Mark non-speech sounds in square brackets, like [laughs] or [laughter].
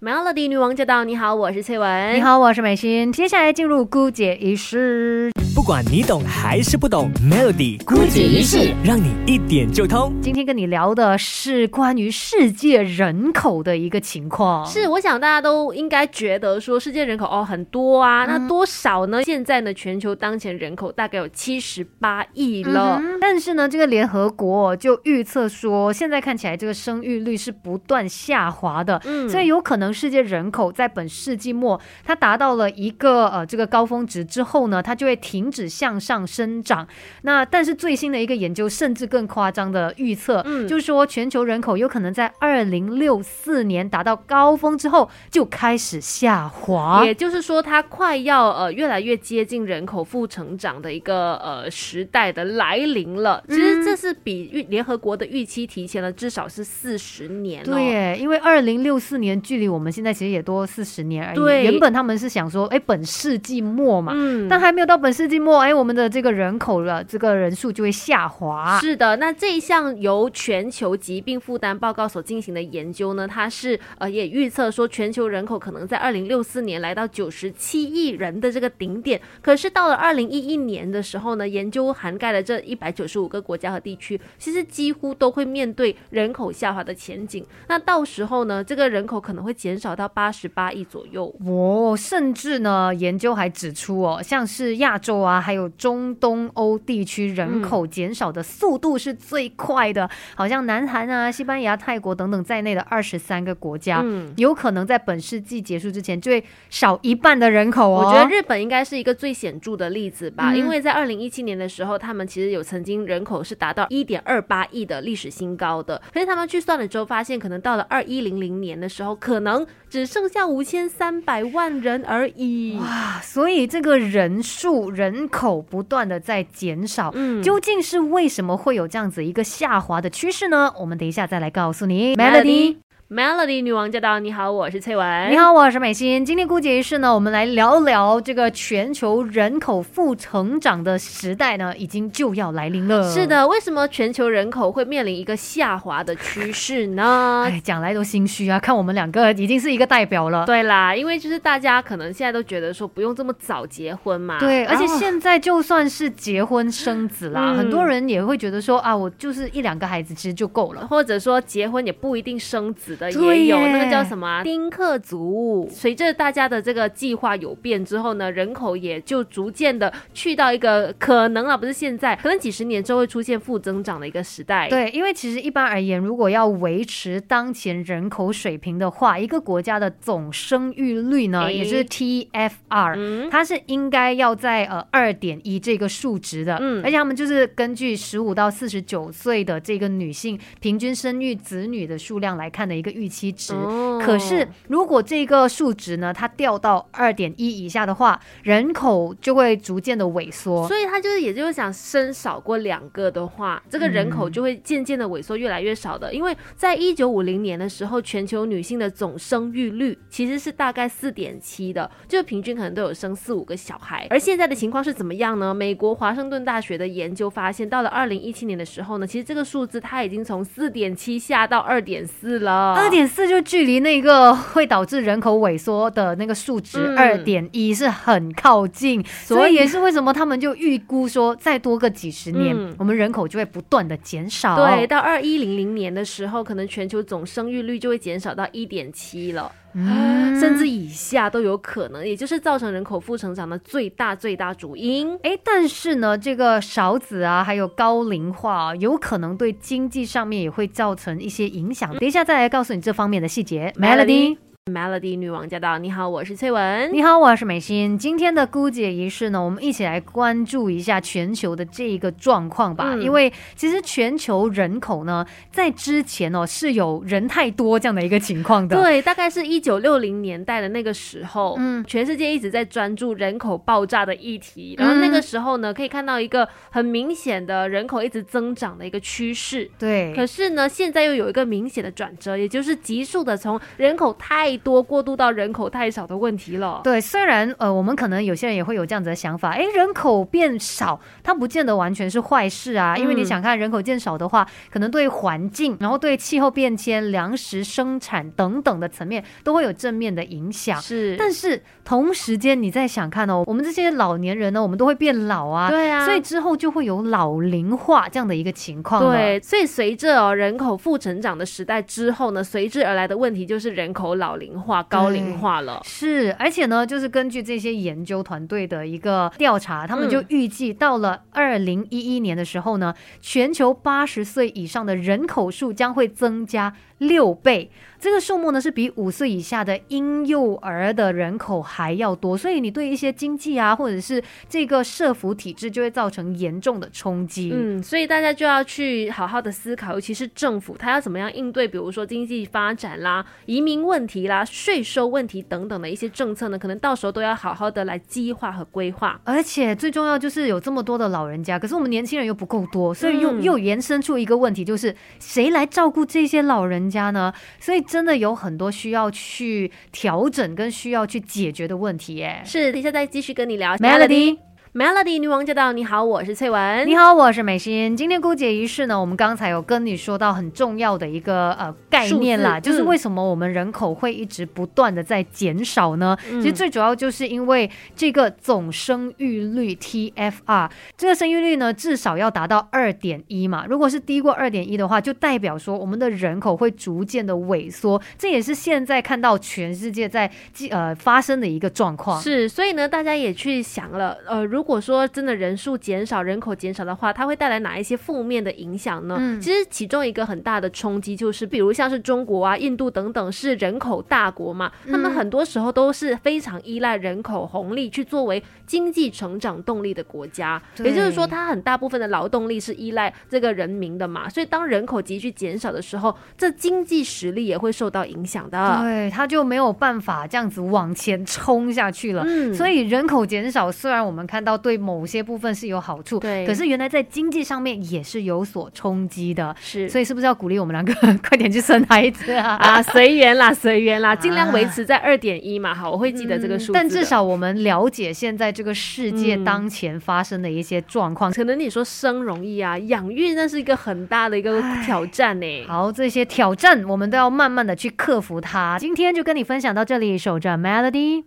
Melody 女王驾到！你好，我是翠文。你好，我是美心。接下来进入姑姐仪式。不管你懂还是不懂，Melody 姑姐仪式让你一点就通。今天跟你聊的是关于世界人口的一个情况。是，我想大家都应该觉得说世界人口哦很多啊，那多少呢？现在呢，全球当前人口大概有七十八亿了。但是呢，这个联合国就预测说，现在看起来这个生育率是不断下滑的。嗯，所以有可能。世界人口在本世纪末，它达到了一个呃这个高峰值之后呢，它就会停止向上生长。那但是最新的一个研究甚至更夸张的预测，嗯，就是说全球人口有可能在二零六四年达到高峰之后就开始下滑。也就是说，它快要呃越来越接近人口负成长的一个呃时代的来临了。其实这是比预联合国的预期提前了至少是四十年。对，因为二零六四年距离我。我们现在其实也多四十年而已。原本他们是想说，哎，本世纪末嘛，但还没有到本世纪末，哎，我们的这个人口了，这个人数就会下滑。是的，那这一项由全球疾病负担报告所进行的研究呢，它是呃也预测说，全球人口可能在二零六四年来到九十七亿人的这个顶点。可是到了二零一一年的时候呢，研究涵盖了这一百九十五个国家和地区，其实几乎都会面对人口下滑的前景。那到时候呢，这个人口可能会减。减少到八十八亿左右哦，甚至呢，研究还指出哦，像是亚洲啊，还有中东欧地区人口减少的速度是最快的，好像南韩啊、西班牙、泰国等等在内的二十三个国家，嗯，有可能在本世纪结束之前就会少一半的人口哦。我觉得日本应该是一个最显著的例子吧，因为在二零一七年的时候，他们其实有曾经人口是达到一点二八亿的历史新高的，可是他们去算了之后发现，可能到了二一零零年的时候，可能只剩下五千三百万人而已哇！所以这个人数人口不断的在减少，嗯，究竟是为什么会有这样子一个下滑的趋势呢？我们等一下再来告诉你，Melody。Melody 女王驾到！你好，我是翠文。你好，我是美心。今天姑姐一事呢，我们来聊聊这个全球人口负成长的时代呢，已经就要来临了。是的，为什么全球人口会面临一个下滑的趋势呢？[laughs] 哎，讲来都心虚啊！看我们两个已经是一个代表了。对啦，因为就是大家可能现在都觉得说不用这么早结婚嘛。对，而且现在就算是结婚生子啦，很多人也会觉得说啊，我就是一两个孩子其实就够了，或者说结婚也不一定生子。的也有那个叫什么丁克族，随着大家的这个计划有变之后呢，人口也就逐渐的去到一个可能啊，不是现在，可能几十年之后会出现负增长的一个时代。对，因为其实一般而言，如果要维持当前人口水平的话，一个国家的总生育率呢，也就是 TFR，它是应该要在呃二点一这个数值的。嗯，而且他们就是根据十五到四十九岁的这个女性平均生育子女的数量来看的一个。预期值，可是如果这个数值呢，它掉到二点一以下的话，人口就会逐渐的萎缩。所以他就是，也就是想生少过两个的话，这个人口就会渐渐的萎缩，越来越少的。因为在一九五零年的时候，全球女性的总生育率其实是大概四点七的，就平均可能都有生四五个小孩。而现在的情况是怎么样呢？美国华盛顿大学的研究发现，到了二零一七年的时候呢，其实这个数字它已经从四点七下到二点四了。二点四就距离那个 [laughs] 会导致人口萎缩的那个数值二点一是很靠近，所以也是为什么他们就预估说再多个几十年，我们人口就会不断的减少。对，到二一零零年的时候，可能全球总生育率就会减少到一点七了。甚至以下都有可能，也就是造成人口负成长的最大最大主因。哎，但是呢，这个少子啊，还有高龄化，有可能对经济上面也会造成一些影响。等一下再来告诉你这方面的细节。Melody。Melody 女王驾到！你好，我是翠文。你好，我是美心。今天的姑姐仪式呢，我们一起来关注一下全球的这一个状况吧。因为其实全球人口呢，在之前哦是有人太多这样的一个情况的。对，大概是一九六零年代的那个时候，嗯，全世界一直在专注人口爆炸的议题。然后那个时候呢，可以看到一个很明显的人口一直增长的一个趋势。对。可是呢，现在又有一个明显的转折，也就是急速的从人口太多过渡到人口太少的问题了。对，虽然呃，我们可能有些人也会有这样子的想法，哎，人口变少，它不见得完全是坏事啊。因为你想看人口减少的话，可能对环境，然后对气候变迁、粮食生产等等的层面都会有正面的影响。是，但是同时间你在想看哦，我们这些老年人呢，我们都会变老啊，对啊，所以之后就会有老龄化这样的一个情况。对，所以随着哦人口负成长的时代之后呢，随之而来的问题就是人口老龄化、高龄化了。是，而且呢，就是根据这些研究团队的一个调查，他们就预计到了二零一一年的时候呢，全球八十岁以上的人口数将会增加。六倍，这个数目呢是比五岁以下的婴幼儿的人口还要多，所以你对一些经济啊，或者是这个社福体制就会造成严重的冲击。嗯，所以大家就要去好好的思考，尤其是政府，它要怎么样应对，比如说经济发展啦、移民问题啦、税收问题等等的一些政策呢，可能到时候都要好好的来计划和规划。而且最重要就是有这么多的老人家，可是我们年轻人又不够多，所以又又延伸出一个问题，就是谁来照顾这些老人？家呢，所以真的有很多需要去调整跟需要去解决的问题耶。是，等一下再继续跟你聊。Melody。Melody 女王驾到！你好，我是翠文。你好，我是美心。今天姑姐仪式呢，我们刚才有跟你说到很重要的一个呃概念啦，就是为什么我们人口会一直不断的在减少呢？其实最主要就是因为这个总生育率 TFR，这个生育率呢至少要达到二点一嘛。如果是低过二点一的话，就代表说我们的人口会逐渐的萎缩。这也是现在看到全世界在呃发生的一个状况。是，所以呢，大家也去想了，呃，如如果说真的人数减少、人口减少的话，它会带来哪一些负面的影响呢？嗯，其实其中一个很大的冲击就是，比如像是中国啊、印度等等是人口大国嘛，他们很多时候都是非常依赖人口红利去作为经济成长动力的国家。也就是说，它很大部分的劳动力是依赖这个人民的嘛，所以当人口急剧减少的时候，这经济实力也会受到影响的。对，它就没有办法这样子往前冲下去了。嗯，所以人口减少，虽然我们看到。对某些部分是有好处，对，可是原来在经济上面也是有所冲击的，是，所以是不是要鼓励我们两个 [laughs] 快点去生孩子啊？啊，随缘啦，随缘啦，尽量维持在二点一嘛，好，我会记得这个数。但至少我们了解现在这个世界当前发生的一些状况。可能你说生容易啊，养育那是一个很大的一个挑战呢。好，这些挑战我们都要慢慢的去克服它。今天就跟你分享到这里，守着 Melody。